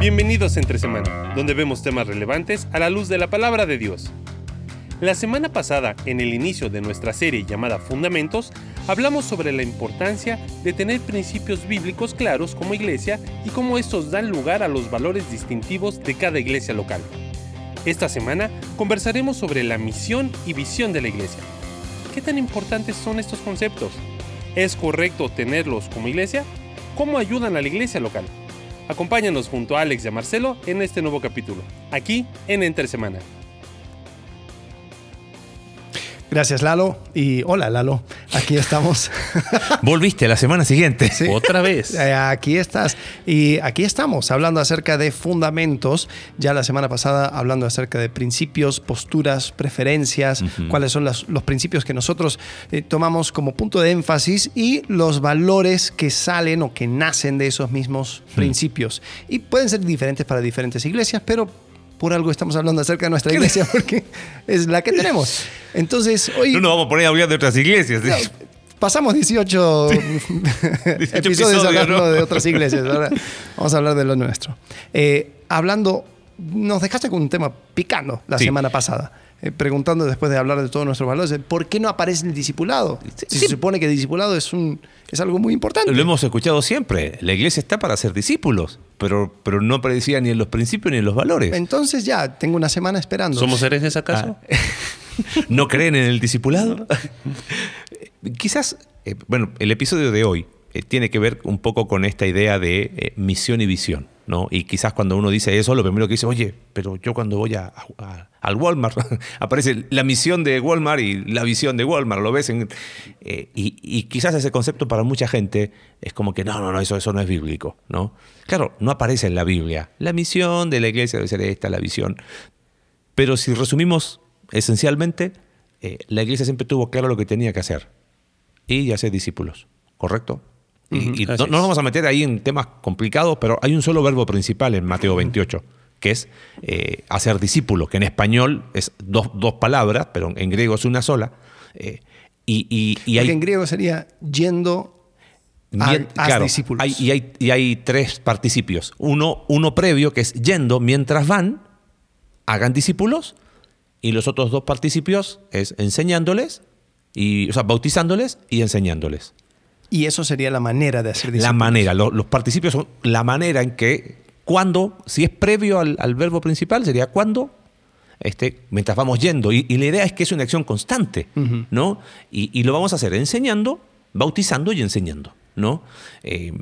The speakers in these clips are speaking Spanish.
Bienvenidos Entre Semana, donde vemos temas relevantes a la luz de la palabra de Dios. La semana pasada, en el inicio de nuestra serie llamada Fundamentos, hablamos sobre la importancia de tener principios bíblicos claros como iglesia y cómo estos dan lugar a los valores distintivos de cada iglesia local. Esta semana conversaremos sobre la misión y visión de la iglesia. ¿Qué tan importantes son estos conceptos? ¿Es correcto tenerlos como iglesia? ¿Cómo ayudan a la iglesia local? Acompáñanos junto a Alex y a Marcelo en este nuevo capítulo, aquí en Entre Semana. Gracias Lalo y hola Lalo, aquí estamos. Volviste la semana siguiente. Sí. Otra vez. Eh, Aquí estás y aquí estamos hablando acerca de fundamentos. Ya la semana pasada hablando acerca de principios, posturas, preferencias, cuáles son las- los principios que nosotros eh, tomamos como punto de énfasis y los valores que salen o que nacen de esos mismos principios. Y pueden ser diferentes para diferentes iglesias, pero por algo estamos hablando acerca de nuestra iglesia porque es la que tenemos. Entonces, hoy No nos vamos a poner a hablar de otras iglesias. Pasamos 18, episodios episodios, hablando ¿no? de otras iglesias. Ahora vamos a hablar de lo nuestro. Eh, hablando, nos dejaste con un tema picando la Sí. semana pasada. Eh, preguntando después de hablar de todos nuestros valores, ¿por qué no aparece el discipulado? Si Sí. se supone que el discipulado es, un, es algo muy importante. Lo hemos escuchado siempre. La iglesia está para ser discípulos, pero, pero no aparecía ni en los principios ni en los valores. Entonces ya, tengo una semana esperando. ¿Somos herejes acaso? Ah. ¿No creen en el discipulado? Quizás, eh, bueno, el episodio de hoy eh, tiene que ver un poco con esta idea de eh, misión y visión, ¿no? Y quizás cuando uno dice eso, lo primero que dice, oye, pero yo cuando voy a, al Walmart, aparece la misión de Walmart y la visión de Walmart, lo ves en... eh, y, y quizás ese concepto para mucha gente es como que no, no, no, eso, eso no es bíblico, ¿no? Claro, no aparece en la Biblia. La misión de la iglesia debe ser esta, la visión. Pero si resumimos esencialmente, eh, la iglesia siempre tuvo claro lo que tenía que hacer y hacer discípulos, ¿correcto? Y, y no, nos vamos a meter ahí en temas complicados, pero hay un solo verbo principal en Mateo 28, que es eh, hacer discípulos, que en español es dos, dos palabras, pero en griego es una sola. eh, y, y- y Porque hay, en griego sería yendo a, claro, discípulos. hay- y, hay, y hay tres participios. Uno, uno previo, que es yendo mientras van, hagan discípulos. Y los otros dos participios es enseñándoles, y, o sea, bautizándoles y enseñándoles. Y eso sería la manera de hacer La discípulos. manera, lo- los participios son la manera en que, cuando, si es previo al, al verbo principal, sería cuando, este, mientras vamos yendo. Y, y la idea es que es una acción constante, ¿no? Y, y lo vamos a hacer enseñando, bautizando y enseñando. ¿No? Eh,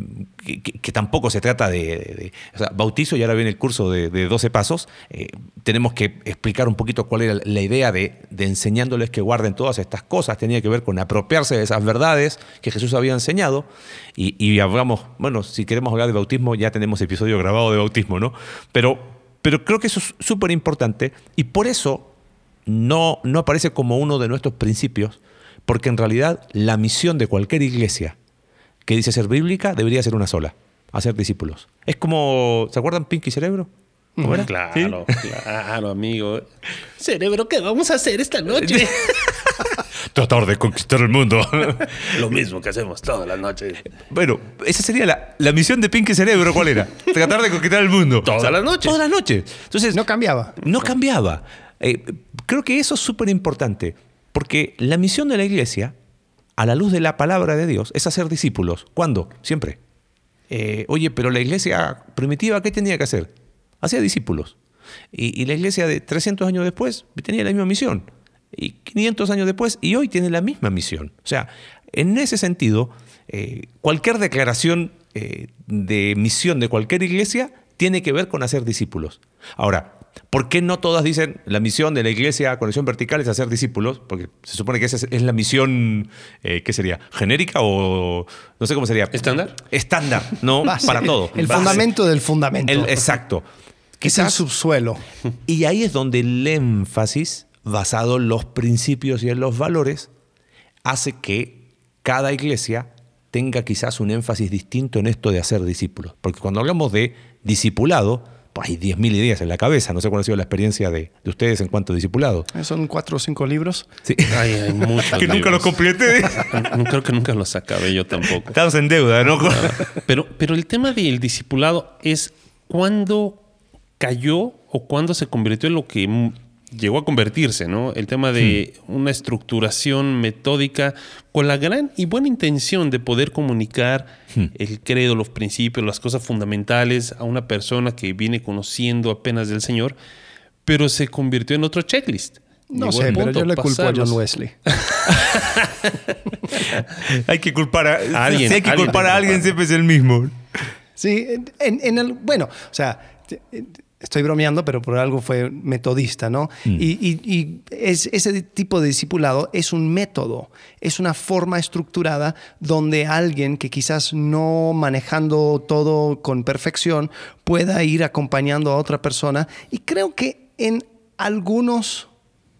que, tampoco se trata de, bautizo y ahora viene el curso de, de 12 pasos. eh, tenemos que explicar un poquito cuál era la idea de, enseñándoles que guarden todas estas cosas. Tenía que ver con apropiarse de esas verdades que Jesús había enseñado. Y, y hablamos, bueno, si queremos hablar de bautismo, ya tenemos episodio grabado de bautismo, ¿no? Pero, pero creo que eso es súper importante y por eso no, no aparece como uno de nuestros principios, porque en realidad la misión de cualquier iglesia que dice ser bíblica debería ser una sola, hacer discípulos. Es como, ¿se acuerdan Pinky Cerebro? ¿Cómo era? Claro, claro, amigo. Cerebro, ¿qué vamos a hacer esta noche? Tratar de conquistar el mundo. Lo mismo que hacemos todas las noches. bueno, esa sería la, la misión de Pinky Cerebro, ¿cuál era? Tratar de conquistar el mundo. Todas las noches. Todas las noches. Entonces, No cambiaba. No cambiaba. Eh, creo que eso es súper importante, porque la misión de la iglesia, a la luz de la palabra de Dios, es hacer discípulos. ¿Cuándo? Siempre. Eh, oye, pero la iglesia primitiva, ¿qué tenía que hacer? Hacía discípulos. Y, la iglesia de 300 años después tenía la misma misión. Y 500 años después, y hoy tiene la misma misión. O sea, en ese sentido, eh, cualquier declaración eh, de misión de cualquier iglesia tiene que ver con hacer discípulos. Ahora, ¿por qué no todas dicen la misión de la iglesia Conexión Vertical es hacer discípulos? Porque se supone que esa es, la misión, eh, ¿qué sería? ¿Genérica o no sé cómo sería? ¿Estándar? Estándar, ¿no? Base. Para todo. El Base. fundamento del fundamento. El- exacto. es el Quizás, subsuelo. y ahí es donde el énfasis, basado en los principios y en los valores, hace que cada iglesia tenga quizás un énfasis distinto en esto de hacer discípulos. Porque cuando hablamos de discipulado, hay 10.000 ideas en la cabeza. No sé cuál ha sido la experiencia de, de ustedes en cuanto a discipulado. Son cuatro o cinco libros. Sí. Ay, hay muchos que nunca los completé. No, Creo que nunca los acabé yo tampoco. Estamos en deuda, ¿no? Pero, pero el tema del discipulado es ¿cuándo cayó o cuándo se convirtió en lo que llegó a convertirse, ¿no? El tema de una estructuración metódica con la gran y buena intención de poder comunicar el credo, los principios, las cosas fundamentales a una persona que viene conociendo apenas del Señor, pero se convirtió en otro checklist. No sé, pero yo le culpo a. John Wesley. Hay que culpar a Alguien, Si hay que alguien culpar a alguien, culpar. siempre es el mismo. Sí, en, el- bueno, o sea, estoy bromeando, pero por algo fue metodista, ¿no? Y, y- y es- ese tipo de discipulado es un método, es una forma estructurada donde alguien que quizás no manejando todo con perfección pueda ir acompañando a otra persona. Y creo que en algunos...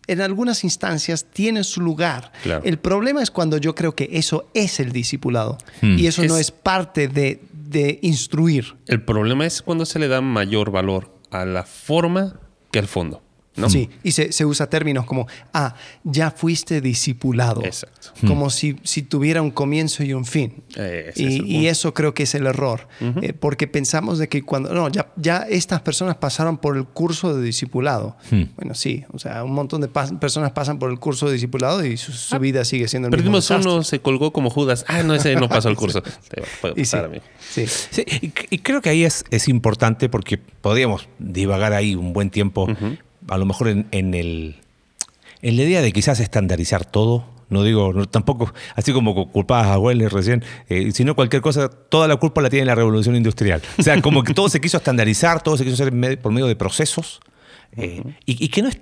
En algunas instancias tiene su lugar. Claro. El problema es cuando yo creo que eso es el discipulado Hmm. y eso no Es- es parte de, de instruir. El problema es cuando se le da mayor valor a la forma que al fondo. ¿No? Sí, y se, se usa términos como, ah, ya fuiste discipulado. Exacto. Como si, si tuviera un comienzo y un fin. Eh, y, y eso creo que es el error. Eh, porque pensamos de que cuando, no, ya, ya estas personas pasaron por el curso de discipulado. Bueno, sí, o sea, un montón de pas- personas pasan por el curso de discipulado y su, su vida sigue siendo el mismo Perdimos uno, se colgó como Judas. Ah, no, ese no pasó el curso. Y sí, sí. Sí, y, y creo que ahí es, es importante porque podríamos divagar ahí un buen tiempo, a lo mejor en, en el, en la idea de quizás estandarizar todo. No digo, no, tampoco, así como cu- culpabas a Weller recién, eh, sino cualquier cosa, toda la culpa la tiene la revolución industrial. O sea, como que todo se quiso estandarizar, todo se quiso hacer por medio de procesos, eh, y, y que no es,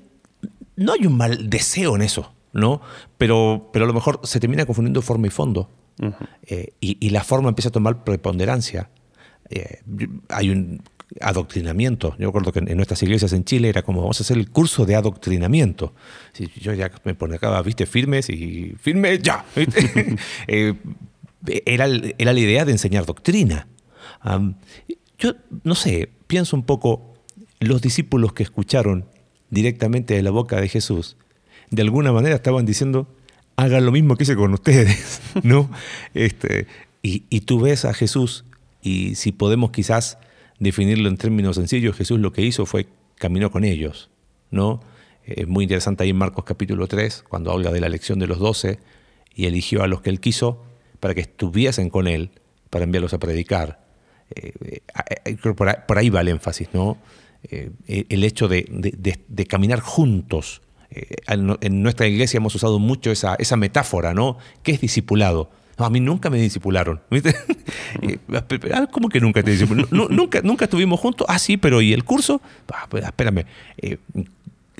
no hay un mal deseo en eso, ¿no? Pero, pero a lo mejor se termina confundiendo forma y fondo. Eh, y, y la forma empieza a tomar preponderancia. Hay un adoctrinamiento. Yo recuerdo que en, nuestras iglesias en Chile era como, vamos a hacer el curso de adoctrinamiento. Sí, yo ya me ponía acá, viste, firmes y firme ya. Eh, era, era la idea de enseñar doctrina. Yo, no sé, pienso un poco, los discípulos que escucharon directamente de la boca de Jesús, de alguna manera estaban diciendo, hagan lo mismo que hice con ustedes, ¿no? Este, y, y tú ves a Jesús, y si podemos quizás definirlo en términos sencillos, Jesús lo que hizo fue caminó con ellos, ¿no? Es muy interesante ahí en Marcos capítulo 3, cuando habla de la elección de los doce, y eligió a los que él quiso para que estuviesen con él, para enviarlos a predicar. Eh, eh, eh, por ahí, va el énfasis, ¿no? Eh, el hecho de, de- caminar juntos. Eh, en nuestra iglesia hemos usado mucho esa, esa metáfora, ¿no? ¿Qué es discipulado? A mí nunca me discipularon. ¿viste? Ah, ¿Cómo que nunca te discipularon? Nu- nunca, nunca estuvimos juntos. Ah, sí, pero ¿y el curso? Ah, pues, espérame. Eh,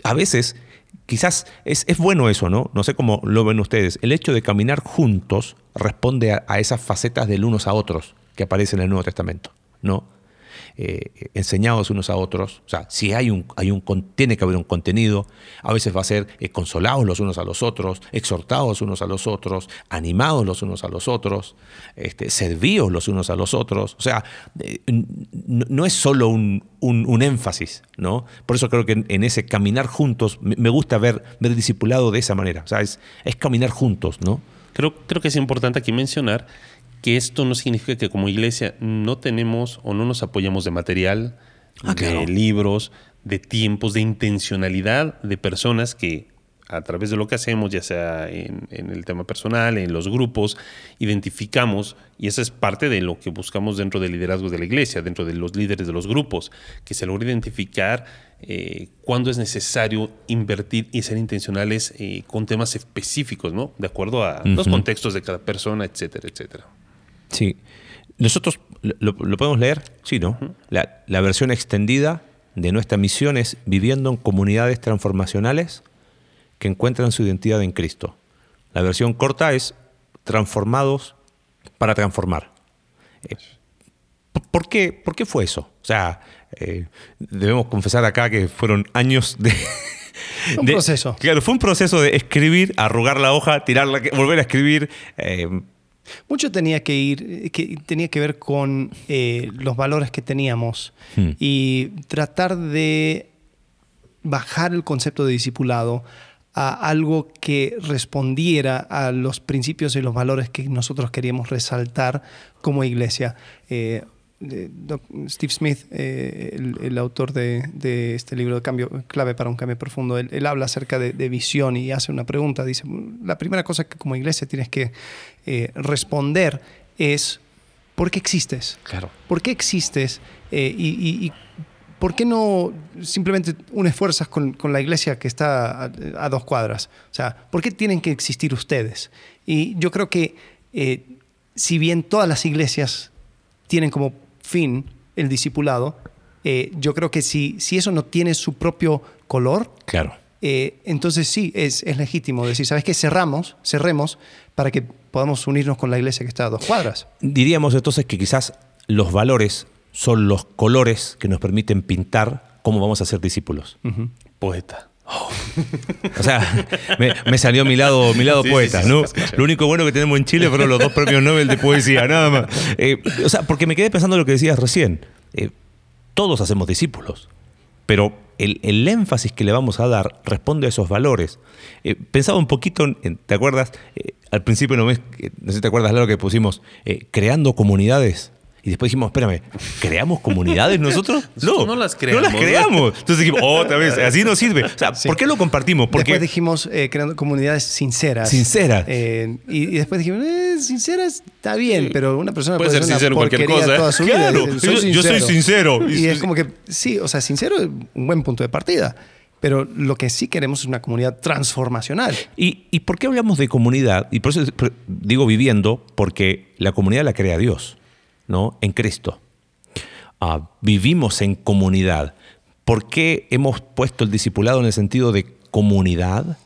a veces, quizás es, es bueno eso, ¿no? No sé cómo lo ven ustedes. El hecho de caminar juntos responde a, a esas facetas del unos a otros que aparecen en el Nuevo Testamento, ¿no? Eh, enseñados unos a otros, o sea, si hay un, hay un, tiene que haber un contenido, a veces va a ser eh, consolados los unos a los otros, exhortados unos a los otros, animados los unos a los otros, este, servidos los unos a los otros, o sea, eh, no es solo un, un- un énfasis, ¿no? Por eso creo que en, ese caminar juntos, me, gusta ver, ver discipulado de esa manera, o sea, es, es caminar juntos, ¿no? Creo, creo que es importante aquí mencionar que esto no significa que como iglesia no tenemos o no nos apoyamos de material, Ah, de claro. libros, de tiempos, de intencionalidad de personas que a través de lo que hacemos, ya sea en, en el tema personal, en los grupos, identificamos, y esa es parte de lo que buscamos dentro del liderazgo de la iglesia, dentro de los líderes de los grupos, que se logre identificar eh, cuándo es necesario invertir y ser intencionales eh, con temas específicos, ¿no? De acuerdo a los contextos de cada persona, etcétera, etcétera. Sí. Nosotros lo, lo podemos leer, sí, ¿no? La, la versión extendida de nuestra misión es viviendo en comunidades transformacionales que encuentran su identidad en Cristo. La versión corta es transformados para transformar. Eh, ¿Por qué, ¿Por qué fue eso? O sea, eh, debemos confesar acá que fueron años de... Un de- proceso. Claro, fue un proceso de escribir, arrugar la hoja, tirarla, volver a escribir. eh, Mucho tenía que ir, que tenía que ver con eh, los valores que teníamos Hmm. y tratar de bajar el concepto de discipulado a algo que respondiera a los principios y los valores que nosotros queríamos resaltar como iglesia. Eh, Steve Smith, eh, el, autor de, este libro de cambio, Clave para un Cambio Profundo, él, habla acerca de, visión y hace una pregunta. Dice, la primera cosa que como iglesia tienes que eh, responder es, ¿por qué existes? Claro. ¿Por qué existes? y, ¿por qué no simplemente unes fuerzas con, la iglesia que está a, dos cuadras? O sea, ¿por qué tienen que existir ustedes? Y yo creo que si bien todas las iglesias tienen como fin el discipulado, eh, yo creo que si, si eso no tiene su propio color, claro. Eh, entonces sí, es, es, legítimo decir, ¿sabes qué? Cerramos, cerremos para que podamos unirnos con la iglesia que está a dos cuadras. Diríamos entonces que quizás los valores son los colores que nos permiten pintar cómo vamos a ser discípulos. Poeta. O sea, me, salió mi lado, mi lado poeta, ¿no? Lo único bueno que tenemos en Chile fueron los dos premios Nobel de poesía, nada más. Eh, o sea, porque me quedé pensando en lo que decías recién. Eh, todos hacemos discípulos, pero el, énfasis que le vamos a dar responde a esos valores. Eh, pensaba un poquito, ¿te acuerdas? al principio no, no sé si te acuerdas, lo que pusimos, creando comunidades. Y después dijimos, espérame, ¿creamos comunidades nosotros? No, no las creamos. No las creamos. Entonces dijimos, otra vez, así no sirve. O sea, ¿por qué lo compartimos? Porque después dijimos, eh, creando comunidades sinceras. Sinceras. Eh, y, después dijimos, eh, sinceras está bien, pero una persona puede, ser sincero cualquier cosa. Toda su vida. yo, soy sincero. Y es como que, sí, o sea, sincero es un buen punto de partida. Pero lo que sí queremos es una comunidad transformacional. ¿Y, ¿Y por qué hablamos de comunidad? Y por eso digo viviendo, porque la comunidad la crea Dios. ¿No? en Cristo. Ah, vivimos en comunidad. ¿Por qué hemos puesto el discipulado en el sentido de comunidad?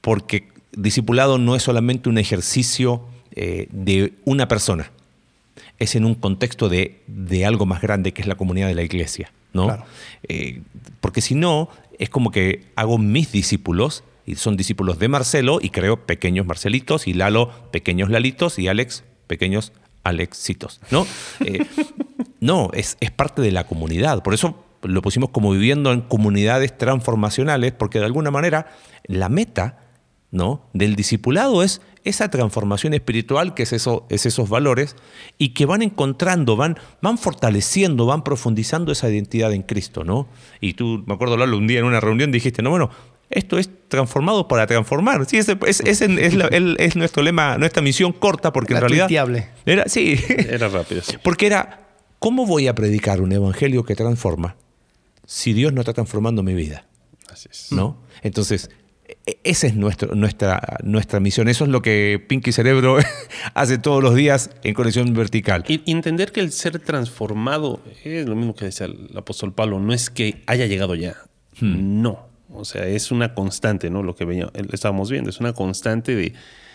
Porque discipulado no es solamente un ejercicio eh, de una persona, es en un contexto de, algo más grande que es la comunidad de la iglesia. ¿no? Eh, porque si no, es como que hago mis discípulos, y son discípulos de Marcelo, y creo pequeños Marcelitos, y Lalo pequeños Lalitos, y Alex pequeños Alexitos, ¿no? Eh, no, es, es parte de la comunidad. Por eso lo pusimos como viviendo en comunidades transformacionales, porque de alguna manera la meta ¿no? del discipulado es esa transformación espiritual que es, eso, es esos valores y que van encontrando, van, van fortaleciendo, van profundizando esa identidad en Cristo. ¿no? Y tú, me acuerdo, hablarlo un día en una reunión, dijiste, no, bueno, esto es transformado para transformar. Sí, es, es, es, nuestro lema, nuestra misión corta, porque en realidad. Era, sí. Era rápido. Porque era, ¿cómo voy a predicar un evangelio que transforma si Dios no está transformando mi vida? Así es. ¿No? Entonces, e, esa es nuestro, nuestra, nuestra misión. Eso es lo que Pinky Cerebro hace todos los días en conexión vertical. Y entender que el ser transformado es lo mismo que decía el apóstol Pablo, no es que haya llegado ya. Hmm. No o sea, es una constante, ¿no? Lo que estábamos viendo, es una constante de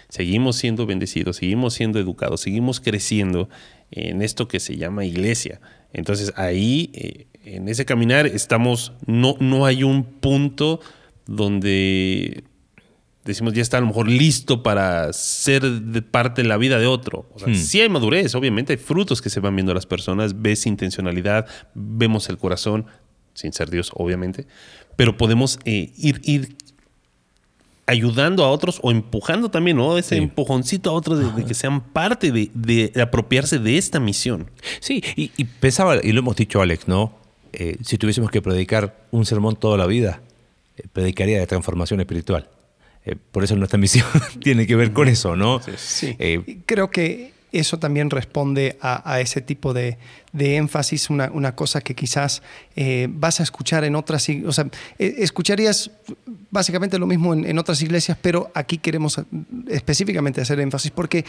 seguimos siendo bendecidos, seguimos siendo educados, seguimos creciendo en esto que se llama iglesia. Entonces ahí, eh, en ese caminar, estamos, no, no hay un punto donde decimos ya está a lo mejor listo para ser parte de la vida de otro. O sea, hmm. Sí hay madurez, obviamente hay frutos que se van viendo las personas, ves intencionalidad, vemos el corazón, sin ser Dios, obviamente, pero podemos eh, ir, ir ayudando a otros o empujando también, ¿no? Ese empujoncito a otros de, que sean parte de, apropiarse de esta misión. Sí, y, pensaba, y lo hemos dicho Alex, ¿no? Eh, si tuviésemos que predicar un sermón toda la vida, eh, predicaría de transformación espiritual. por eso nuestra misión tiene que ver con eso, ¿no? Sí. Creo que eso también responde a, ese tipo de, énfasis, una, cosa que quizás eh, vas a escuchar en otras, o sea, eh, escucharías básicamente lo mismo en, otras iglesias, pero aquí queremos específicamente hacer énfasis porque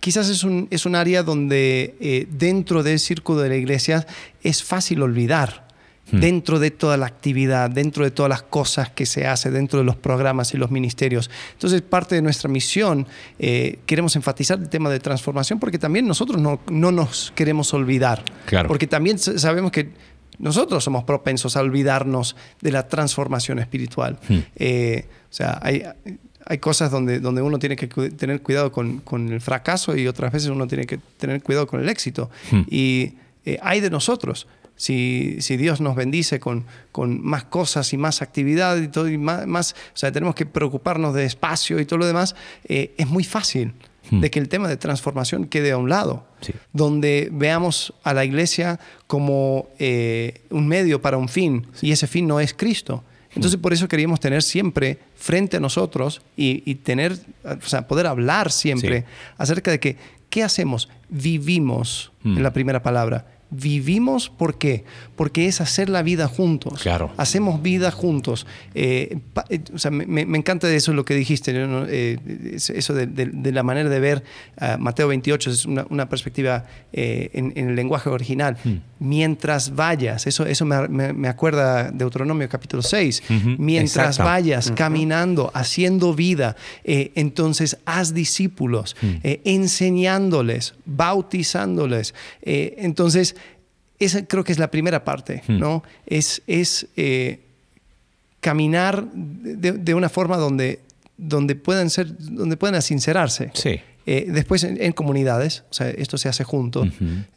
quizás es un, es un área donde eh, dentro del círculo de la iglesia es fácil olvidar Hmm. dentro de toda la actividad, dentro de todas las cosas que se hace, dentro de los programas y los ministerios. Entonces, parte de nuestra misión, eh, queremos enfatizar el tema de transformación porque también nosotros no, nos queremos olvidar. Claro. Porque también sabemos que nosotros somos propensos a olvidarnos de la transformación espiritual. Hmm. Eh, o sea, hay, hay cosas donde, donde uno tiene que tener cuidado con, el fracaso y otras veces uno tiene que tener cuidado con el éxito. Hmm. Y eh, hay de nosotros Si, si Dios nos bendice con, con más cosas y más actividad y todo, y más, más- o sea, tenemos que preocuparnos de espacio y todo lo demás, eh, es muy fácil de que el tema de transformación quede a un lado, Sí. donde veamos a la iglesia como eh, un medio para un fin y ese fin no es Cristo. Entonces por eso queríamos tener siempre frente a nosotros y, y tener, o sea, poder hablar siempre Sí. acerca de que, ¿qué hacemos? Vivimos, Mm. en la primera palabra. Vivimos, ¿por qué? Porque es hacer la vida juntos. Claro. Hacemos vida juntos. Eh, pa- eh, o sea, me, me- encanta eso lo que dijiste, ¿no? Eh, es- eso de, de- de la manera de ver Mateo 28, es una, una perspectiva eh, en, en el lenguaje original. Hmm. Mientras vayas, eso, eso me, me- me acuerda de Deuteronomio capítulo 6. Ujú, Mientras exacto. vayas caminando, haciendo vida, eh, entonces haz discípulos, Hmm. eh, enseñándoles, bautizándoles. Eh, entonces, esa creo que es la primera parte, Hmm. ¿no? Es, es eh, caminar de, de una forma donde, donde puedan ser, donde puedan sincerarse. Sí. Eh, después en, en comunidades, o sea, esto se hace junto.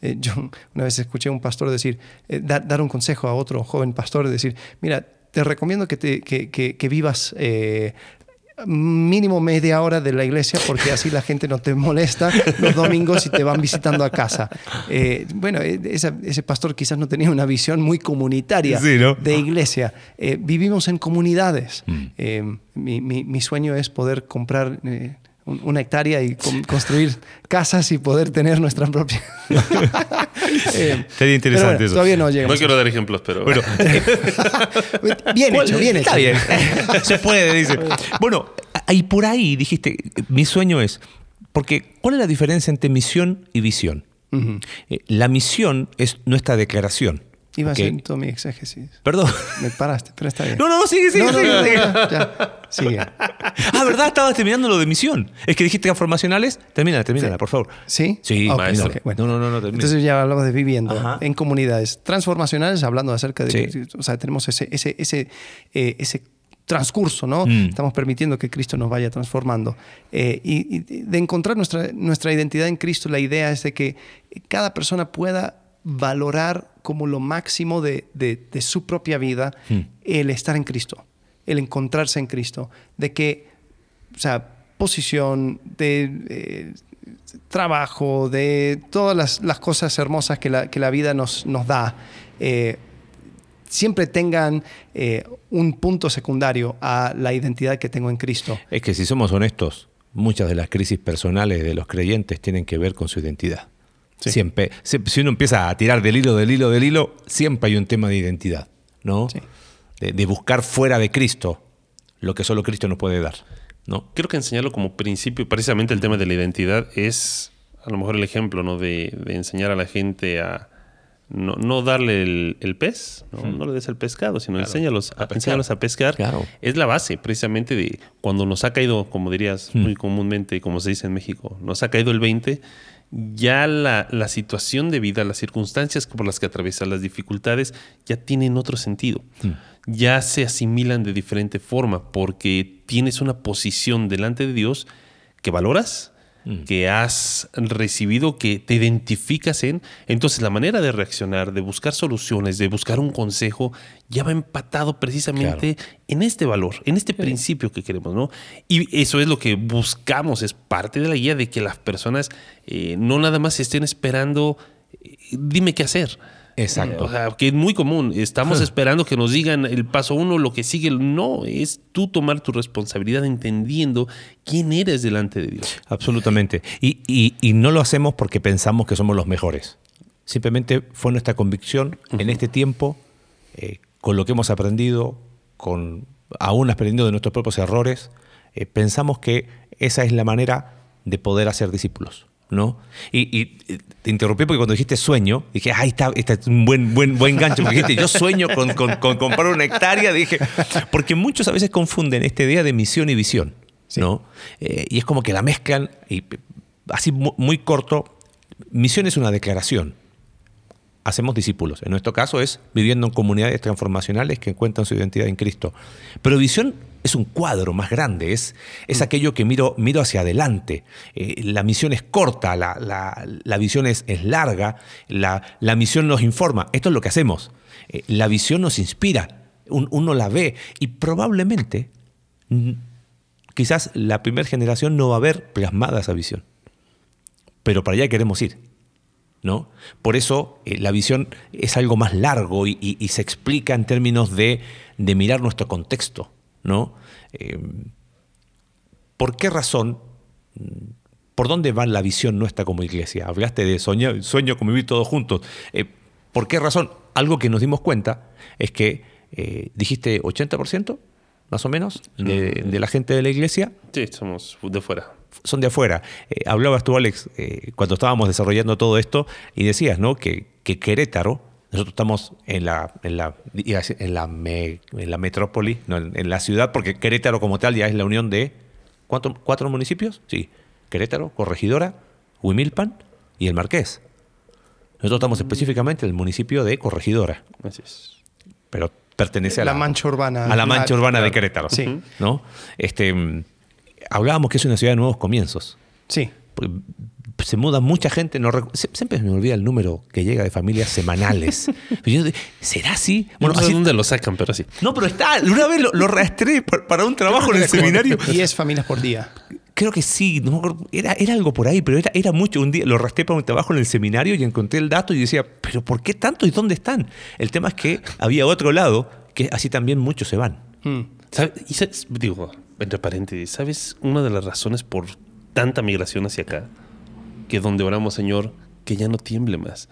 Eh, yo una vez escuché a un pastor decir, eh, dar, dar un consejo a otro joven pastor, decir, mira, te recomiendo que, te, que, que- que vivas mínimo media hora de la iglesia porque así la gente no te molesta los domingos y te van visitando a casa. Eh, bueno, eh, esa- ese pastor quizás no tenía una visión muy comunitaria Sí, ¿no? de iglesia. Eh, vivimos en comunidades. Mm. Eh, mi, mi- mi sueño es poder comprar un- una hectárea y con- construir casas y poder tener nuestra propia. Eh, Sería interesante pero bueno, eso. Todavía no No quiero dar ejemplos, pero. Bueno, bien hecho, bien hecho. Está bien. Se puede, dice. Bueno, y por ahí dijiste, mi sueño es, porque ¿cuál es la diferencia entre misión y visión? Eh, La misión es nuestra declaración. Iba ¿ok? a hacer todo mi exégesis. Perdón. Me paraste, pero está bien. No, no, sigue, sigue, no, sigue, no, sigue. ya, ya. Sigue. Ah, ¿verdad? Estabas terminando lo de misión. Es que dijiste transformacionales. Termina, termina, por favor. ¿Sí? Sí, Ok, maestro. bueno. No, no, no, no, termina. Entonces ya hablamos de viviendo Ajá. en comunidades transformacionales, hablando acerca de... Sí. O sea, tenemos ese, ese, ese, eh, ese transcurso, ¿no? Mm. Estamos permitiendo que Cristo nos vaya transformando. Eh, y, y de encontrar nuestra, nuestra identidad en Cristo, la idea es de que cada persona pueda valorar como lo máximo de, de- de su propia vida Mm. el estar en Cristo, el encontrarse en Cristo, de que, o sea, posición, de eh, trabajo, de todas las, las cosas hermosas que la, que la vida nos, nos da, eh, siempre tengan eh, un punto secundario a la identidad que tengo en Cristo. Es que si somos honestos, muchas de las crisis personales de los creyentes tienen que ver con su identidad. Sí. Siempre, si uno empieza a tirar del hilo, del hilo, del hilo, siempre hay un tema de identidad, ¿no? Sí. De, de buscar fuera de Cristo lo que solo Cristo nos puede dar, ¿no? Creo que enseñarlo como principio, precisamente el tema de la identidad, es a lo mejor el ejemplo, ¿no? De, de enseñar a la gente a no, no darle el, el pez, ¿no? No le des el pescado, sino Claro. enséñalos, a, A pescar. enséñalos a pescar. Claro. Es la base, precisamente, de cuando nos ha caído, como dirías muy comúnmente, como se dice en México, nos ha caído el 20, ya la, la situación de vida, las circunstancias por las que atravesas, las dificultades, ya tienen otro sentido. Ya se asimilan de diferente forma porque tienes una posición delante de Dios que valoras, que has recibido, que te identificas en. Entonces la manera de reaccionar, de buscar soluciones, de buscar un consejo, ya va empatado precisamente en este valor, en este principio que queremos, ¿no? Y eso es lo que buscamos, es parte de la guía de que las personas eh, no nada más estén esperando, eh, dime qué hacer. Exacto. O sea, que es muy común. Estamos esperando que nos digan el paso uno, lo que sigue. No, es tú tomar tu responsabilidad entendiendo quién eres delante de Dios. Absolutamente. Y, y- y no lo hacemos porque pensamos que somos los mejores. Simplemente fue nuestra convicción en este tiempo, eh, con lo que hemos aprendido, con aún aprendiendo de nuestros propios errores, eh, pensamos que esa es la manera de poder hacer discípulos. ¿No? Y, y, eh, te interrumpí porque cuando dijiste sueño, dije, ahí está, este es un buen, buen, buen gancho. Porque dijiste, yo sueño con, con- con comprar una hectárea. Dije, porque muchos a veces confunden esta idea de misión y visión. ¿no? Eh, y es como que la mezclan, y así mu- muy corto, misión es una declaración. hacemos discípulos. En nuestro caso es viviendo en comunidades transformacionales que encuentran su identidad en Cristo. Pero visión es un cuadro más grande, es, es mm. aquello que miro, miro hacia adelante. Eh, la misión es corta, la, la, visión es, es larga, la, la, misión nos informa. Esto es lo que hacemos. Eh, la visión nos inspira, uno la ve y probablemente, quizás la primera generación no va a ver plasmada esa visión. Pero para allá queremos ir. ¿no? Por eso eh, la visión es algo más largo y, se explica en términos de, mirar nuestro contexto. ¿No? Eh, ¿Por qué razón? ¿Por dónde va la visión nuestra como iglesia? Hablaste de soñar, sueño como vivir todos juntos. Eh, ¿Por qué razón? Algo que nos dimos cuenta es que dijiste 80% más o menos de, de la gente de la iglesia. Sí, somos de fuera son de afuera. Eh, hablabas tú, Alex, eh, cuando estábamos desarrollando todo esto y decías ¿no? que, que Querétaro, nosotros estamos en la, en la, en la, en la metrópoli, no, en, la ciudad, porque Querétaro como tal ya es la unión de ¿cuánto, cuatro municipios. Sí, Querétaro, Corregidora, Huimilpan y el Marqués. Nosotros estamos específicamente en el municipio de Corregidora. Así es. Pero pertenece a la, mancha urbana. A la mancha urbana de Querétaro. Sí. ¿no? Este, hablábamos que es una ciudad de nuevos comienzos. Sí. Se muda mucha gente, no siempre me olvida el número que llega de familias semanales. ¿Será así? Bueno, no sé dónde lo sacan, pero sí. No, pero está. Una vez lo, lo rastreé para un trabajo en el seminario. 10 familias por día. Creo que sí, era, era algo por ahí, pero era, era mucho. Un día lo rastré para un trabajo en el seminario y encontré el dato y decía, ¿pero por qué tanto y dónde están? El tema es que había otro lado que así también muchos se van. Hmm. Y digo, entre paréntesis, ¿sabes una de las razones por tanta migración hacia acá? Que donde oramos, Señor, que ya no tiemble más.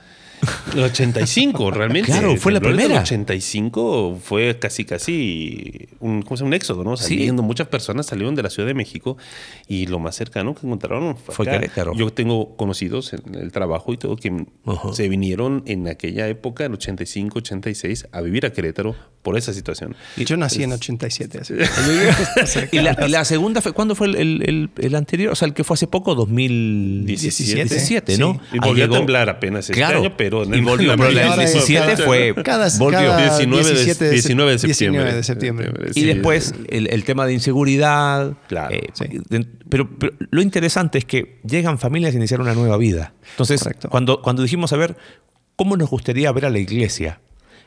El 85, realmente. Claro, fue la primera. El 85 fue casi, casi un, ¿cómo se llama? un éxodo, ¿no? Saliendo, muchas personas salieron de la Ciudad de México y lo más cercano que encontraron fue, Querétaro. Yo tengo conocidos en el trabajo y todo que se vinieron en aquella época, en 85, 86, a vivir a Querétaro por esa situación. Y yo nací en 87. ¿Y, la, segunda fue, ¿cuándo fue el, el, anterior? O sea, el que fue hace poco, 2017, 17, ¿no? Y volvió a temblar apenas este año, pero en el, el 17 fue... Cada, volvió. 19, 17 de, 19 de septiembre. 19 de septiembre. Y después el, tema de inseguridad. Claro. Eh, pero, pero, lo interesante es que llegan familias a iniciar una nueva vida. Entonces, cuando, cuando dijimos, a ver, ¿cómo nos gustaría ver a la iglesia?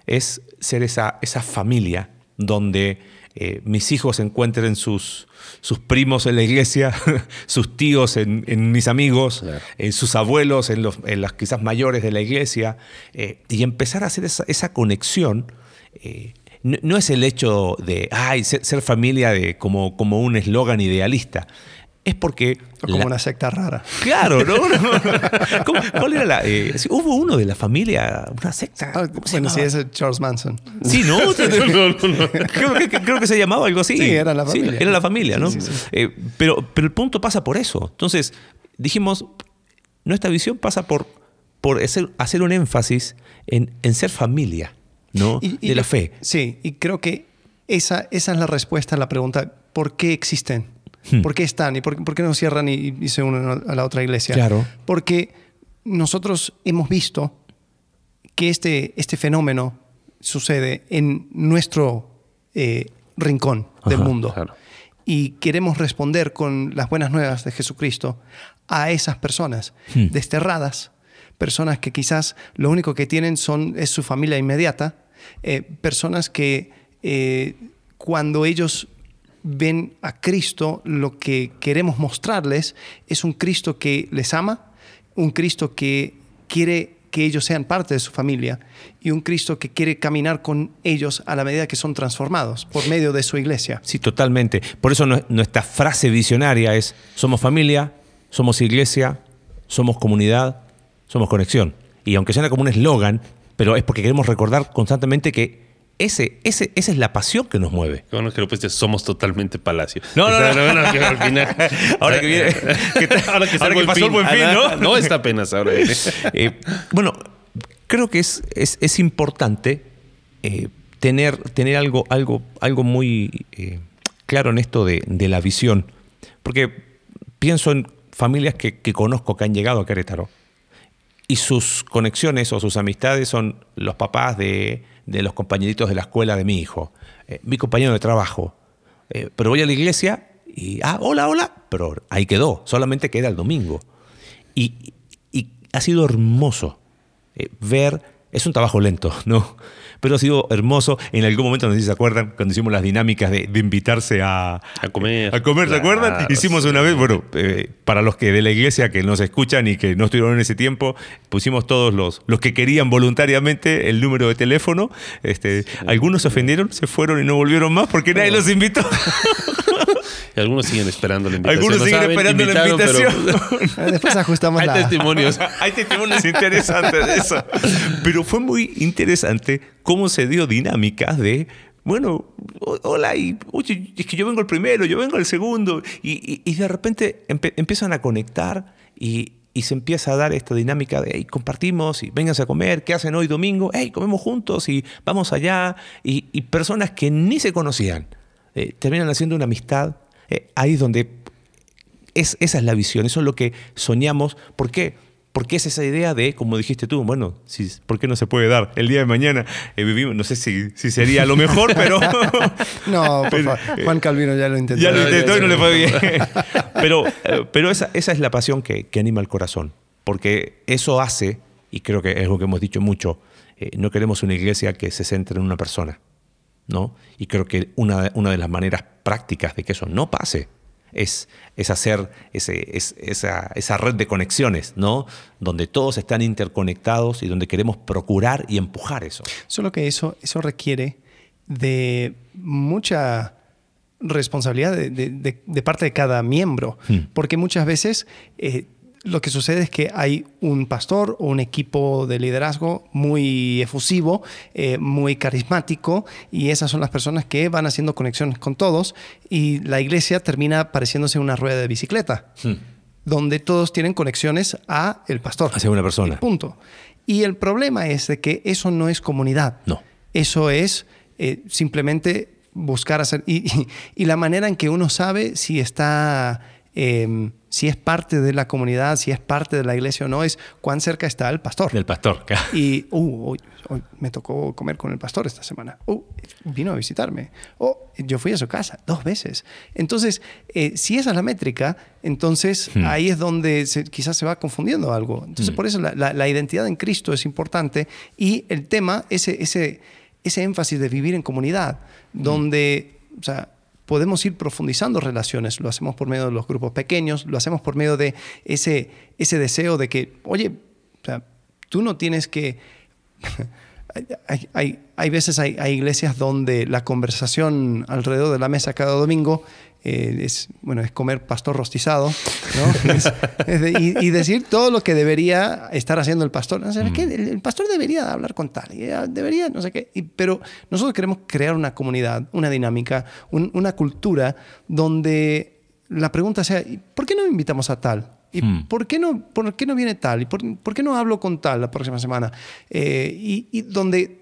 es ser esa, esa familia donde eh, mis hijos encuentren sus, sus primos en la iglesia, sus tíos en, mis amigos, en sus abuelos en, los, en, las quizás mayores de la iglesia, eh, y empezar a hacer esa, conexión. Eh, no, es el hecho de ay, ser, familia de, como, como un eslogan idealista, es porque... como una secta rara. Claro, ¿no? ¿Cuál era la...? Eh, hubo uno de la familia, una secta. Ah, bueno, sí, es Charles Manson. Sí, ¿no? creo, que, se llamaba algo así. Sí, era la familia. era la familia, ¿no? Eh, pero, pero el punto pasa por eso. Entonces, dijimos, nuestra visión pasa por, por hacer, un énfasis en, ser familia, ¿no? de la fe. Sí, y creo que esa, esa es la respuesta a la pregunta, ¿por qué existen? Hmm. ¿Por qué están? ¿Y por, qué no cierran y, se unen a la otra iglesia? Claro. Porque nosotros hemos visto que este, este fenómeno sucede en nuestro eh, rincón del mundo. Y queremos responder con las buenas nuevas de Jesucristo a esas personas hmm. desterradas, personas que quizás lo único que tienen son, es su familia inmediata, eh, personas que eh, cuando ellos ven a Cristo, lo que queremos mostrarles es un Cristo que les ama, un Cristo que quiere que ellos sean parte de su familia y un Cristo que quiere caminar con ellos a la medida que son transformados por medio de su iglesia. Sí, totalmente. Por eso nuestra frase visionaria es, somos familia, somos iglesia, somos comunidad, somos conexión. Y aunque suena como un eslogan, pero es porque queremos recordar constantemente que ese, ese, esa es la pasión que nos mueve. Bueno, que lo pues somos totalmente palacio. No, no, no. no, que al final, ahora que viene. ahora que, ahora que pasó el buen fin, ¿no? No está apenas ahora. Eh, bueno, creo que es, es, es importante eh, tener, tener algo, algo, algo muy eh, claro en esto de, de, la visión. Porque pienso en familias que, que conozco que han llegado a Querétaro y sus conexiones o sus amistades son los papás de, de los compañeritos de la escuela de mi hijo, eh, mi compañero de trabajo. Eh, pero voy a la iglesia y, ah, hola, hola, pero ahí quedó, solamente queda el domingo. Y, y ha sido hermoso eh, ver, es un trabajo lento, ¿no? pero ha sido hermoso. En algún momento, no sé si se acuerdan, cuando hicimos las dinámicas de, invitarse a, a comer. A comer, ¿se acuerdan? Hicimos una vez, bueno, eh, para los que de la iglesia que nos escuchan y que no estuvieron en ese tiempo, pusimos todos los, los que querían voluntariamente el número de teléfono. Este, Algunos se ofendieron, se fueron y no volvieron más porque nadie los invitó. Y algunos siguen esperando la invitación. Algunos siguen esperando la invitación. Después ajustamos Hay la... testimonios. Hay testimonios interesantes de eso. Pero fue muy interesante cómo se dio dinámicas de, bueno, hola, y, oye, es que yo vengo el primero, yo vengo el segundo. Y, y, de repente empiezan a conectar y, y se empieza a dar esta dinámica de, hey, compartimos y vénganse a comer, ¿qué hacen hoy domingo? Hey, comemos juntos y vamos allá. Y, y personas que ni se conocían eh, terminan haciendo una amistad eh, ahí es donde es, esa es la visión, eso es lo que soñamos. ¿Por qué? Porque es esa idea de, como dijiste tú, bueno, si, ¿por qué no se puede dar? El día de mañana eh, vivimos, no sé si, si, sería lo mejor, pero... no, por favor. Juan Calvino ya lo intentó. Ya lo intentó y no le fue bien. pero eh, pero esa, esa, es la pasión que, que, anima el corazón, porque eso hace, y creo que es lo que hemos dicho mucho, eh, no queremos una iglesia que se centre en una persona. ¿no? Y creo que una, una de las maneras prácticas de que eso no pase es, es hacer ese, es, esa, esa, red de conexiones, ¿no? Donde todos están interconectados y donde queremos procurar y empujar eso. Solo que eso, eso requiere de mucha responsabilidad de, de, de parte de cada miembro, hmm. porque muchas veces eh, lo que sucede es que hay un pastor o un equipo de liderazgo muy efusivo, eh, muy carismático, y esas son las personas que van haciendo conexiones con todos, y la iglesia termina pareciéndose una rueda de bicicleta, hmm. donde todos tienen conexiones a el pastor. Hacia una persona. punto. Y el problema es de que eso no es comunidad. No. Eso es eh, simplemente buscar hacer... Y, y, y, la manera en que uno sabe si está... Eh, si es parte de la comunidad, si es parte de la iglesia o no, es cuán cerca está el pastor. Del pastor. Y uh, hoy, hoy me tocó comer con el pastor esta semana. Uh, vino a visitarme. Oh, yo fui a su casa dos veces. Entonces, eh, si esa es la métrica, entonces hmm. ahí es donde se, quizás se va confundiendo algo. Entonces, hmm. por eso la, la, la, identidad en Cristo es importante y el tema, ese, ese, ese énfasis de vivir en comunidad, hmm. donde, o sea, podemos ir profundizando relaciones. Lo hacemos por medio de los grupos pequeños, lo hacemos por medio de ese, ese deseo de que, oye, o sea, tú no tienes que... hay, hay, veces hay, iglesias donde la conversación alrededor de la mesa cada domingo eh, es, bueno, es comer pastor rostizado ¿no? es, es de, y, y, decir todo lo que debería estar haciendo el pastor. ¿no? Mm. El, el, pastor debería hablar con tal, ah, debería, no sé qué. Y, pero nosotros queremos crear una comunidad, una dinámica, un, una cultura donde la pregunta sea, ¿por qué no invitamos a tal? ¿Y hmm. por, qué no, por qué no viene tal? ¿Y por, por qué no hablo con tal la próxima semana? Eh, y, y, donde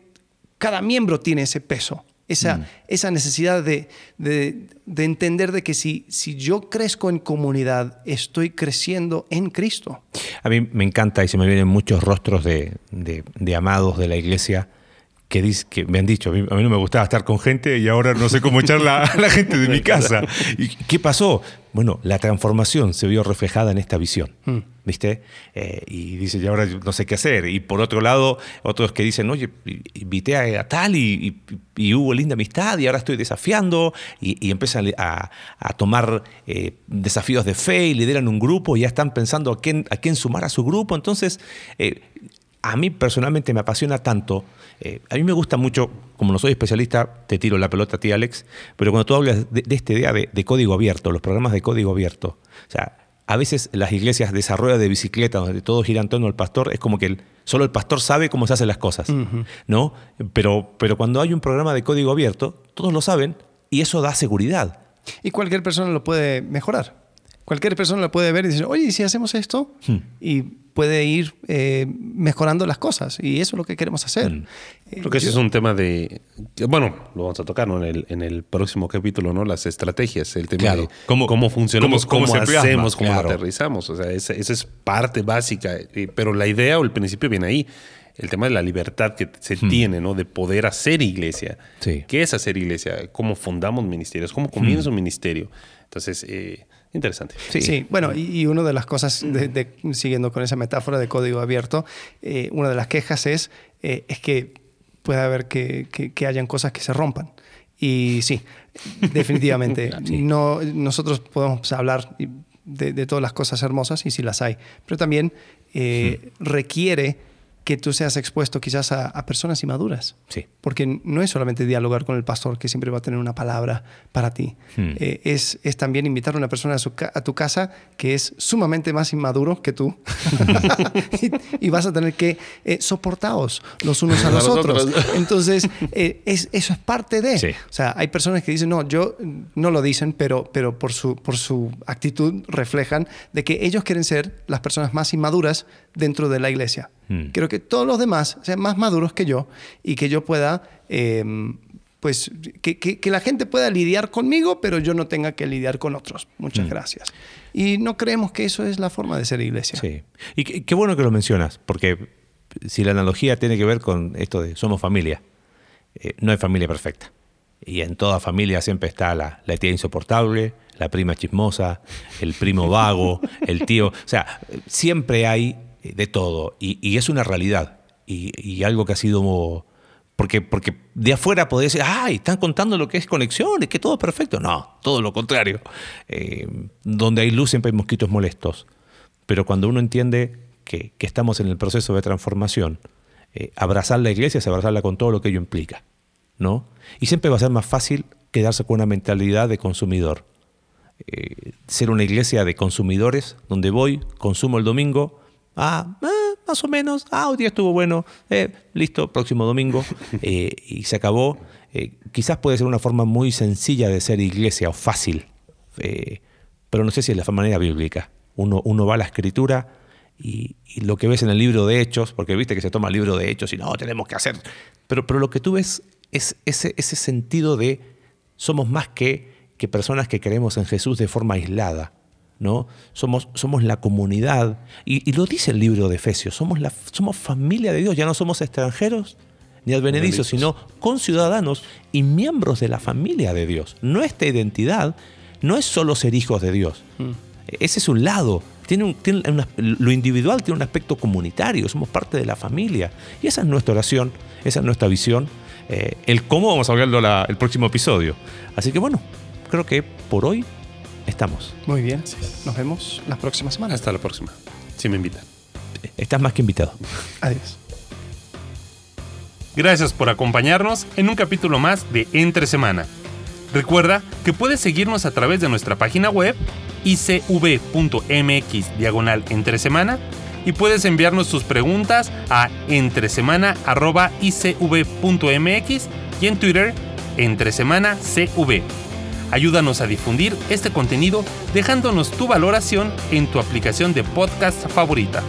cada miembro tiene ese peso, esa, hmm. esa necesidad de, de, de, entender de que si, si yo crezco en comunidad, estoy creciendo en Cristo. A mí me encanta y se me vienen muchos rostros de, de amados de la iglesia que, dice, que me han dicho, a mí, a mí, no me gustaba estar con gente y ahora no sé cómo echar la, a la gente de mi casa. ¿Y qué pasó? Bueno, la transformación se vio reflejada en esta visión, mm. ¿viste? Eh, y dice, y ahora no sé qué hacer. Y por otro lado, otros que dicen, oye, invité a, a tal y, y, y, hubo linda amistad y ahora estoy desafiando y, y empiezan a, a tomar eh, desafíos de fe y lideran un grupo y ya están pensando a quién, a quién sumar a su grupo. Entonces, eh, a mí personalmente me apasiona tanto eh, a mí me gusta mucho, como no soy especialista, te tiro la pelota a ti, Alex, pero cuando tú hablas de, de esta idea de, de, código abierto, los programas de código abierto, o sea, a veces las iglesias desarrollan de bicicleta donde todo gira en torno al pastor, es como que el, solo el pastor sabe cómo se hacen las cosas, uh -huh. ¿no? Pero, pero cuando hay un programa de código abierto, todos lo saben y eso da seguridad. Y cualquier persona lo puede mejorar. Cualquier persona lo puede ver y decir, oye, ¿y si hacemos esto? Hmm. Y puede ir eh, mejorando las cosas. Y eso es lo que queremos hacer. Mm. Creo que ese es un tema de. Bueno, lo vamos a tocar en, el, en el próximo capítulo, ¿no? Las estrategias, el tema de cómo, cómo funcionamos, cómo, hacemos, cómo aterrizamos. O sea, esa, esa, es parte básica. Pero la idea o el principio viene ahí. El tema de la libertad que se hmm. tiene, ¿no? De poder hacer iglesia. Sí. ¿Qué es hacer iglesia? ¿Cómo fundamos ministerios? ¿Cómo comienza hmm. un ministerio? Entonces, eh, interesante. Sí, bueno, y, una de las cosas, de, siguiendo con esa metáfora de código abierto, eh, una de las quejas es, eh, es que puede haber que, que, hayan cosas que se rompan. Y sí, definitivamente. no, nosotros podemos hablar de, de, todas las cosas hermosas y sí las hay, pero también eh, requiere que tú seas expuesto quizás a, personas inmaduras. Sí. Porque no es solamente dialogar con el pastor que siempre va a tener una palabra para ti. Hmm. Eh, es, es, también invitar a una persona a, tu casa que es sumamente más inmaduro que tú. y, vas a tener que eh, soportaros los unos a los otros. Entonces, eh, es, eso es parte de. O sea, hay personas que dicen, no, yo no lo dicen, pero, pero por, su, por su actitud reflejan de que ellos quieren ser las personas más inmaduras dentro de la iglesia. Hmm. Creo que todos los demás sean más maduros que yo y que yo pueda, em, pues, que, la gente pueda lidiar conmigo, pero yo no tenga que lidiar con otros. Muchas hmm. gracias. Y no creemos que eso es la forma de ser iglesia. Sí. Y qué, bueno que lo mencionas, porque si la analogía tiene que ver con esto de somos familia, eh, no hay familia perfecta. Y en toda familia siempre está la, la tía insoportable, la prima chismosa, el primo vago, el tío. O sea, siempre hay de todo. Y, es una realidad. Y, algo que ha sido... Porque, porque de afuera podés decir, ay, están contando lo que es conexión, es que todo es perfecto. No, todo lo contrario. Eh, donde hay luz siempre hay mosquitos molestos. Pero cuando uno entiende que, estamos en el proceso de transformación, eh, abrazar la iglesia es abrazarla con todo lo que ello implica. ¿no? Y siempre va a ser más fácil quedarse con una mentalidad de consumidor. Eh, ser una iglesia de consumidores, donde voy, consumo el domingo, Ah, eh, más o menos. Ah, hoy día estuvo bueno. Eh, listo, próximo domingo. Eh, y se acabó. quizás puede ser una forma muy sencilla de ser iglesia o fácil. pero no sé si es la manera bíblica. Uno, uno va a la escritura y, lo que ves en el libro de Hechos, porque viste que se toma el libro de Hechos y no, tenemos que hacer. Pero, pero lo que tú ves es ese, ese sentido de somos más que, que personas que creemos en Jesús de forma aislada ¿no? Somos, somos la comunidad, y, lo dice el libro de Efesios, somos, la, somos familia de Dios, ya no somos extranjeros ni advenedizos, sino conciudadanos y miembros de la familia de Dios. Nuestra identidad no es solo ser hijos de Dios, mm. ese es un lado. Tiene, lo individual tiene un aspecto comunitario, somos parte de la familia. Y esa es nuestra oración, esa es nuestra visión. Eh, el cómo vamos a hablarlo el próximo episodio. Así que bueno, creo que por hoy estamos. Muy bien. Nos vemos la próxima semana. Hasta la próxima. Si me invitan. Estás más que invitado. Adiós. Gracias por acompañarnos en un capítulo más de Entre Semana. Recuerda que puedes seguirnos a través de nuestra página web icv.mx diagonal entre semana y puedes enviarnos tus preguntas a entresemana.icv.mx y en Twitter entresemanacv. Ayúdanos a difundir este contenido dejándonos tu valoración en tu aplicación de podcast favorita.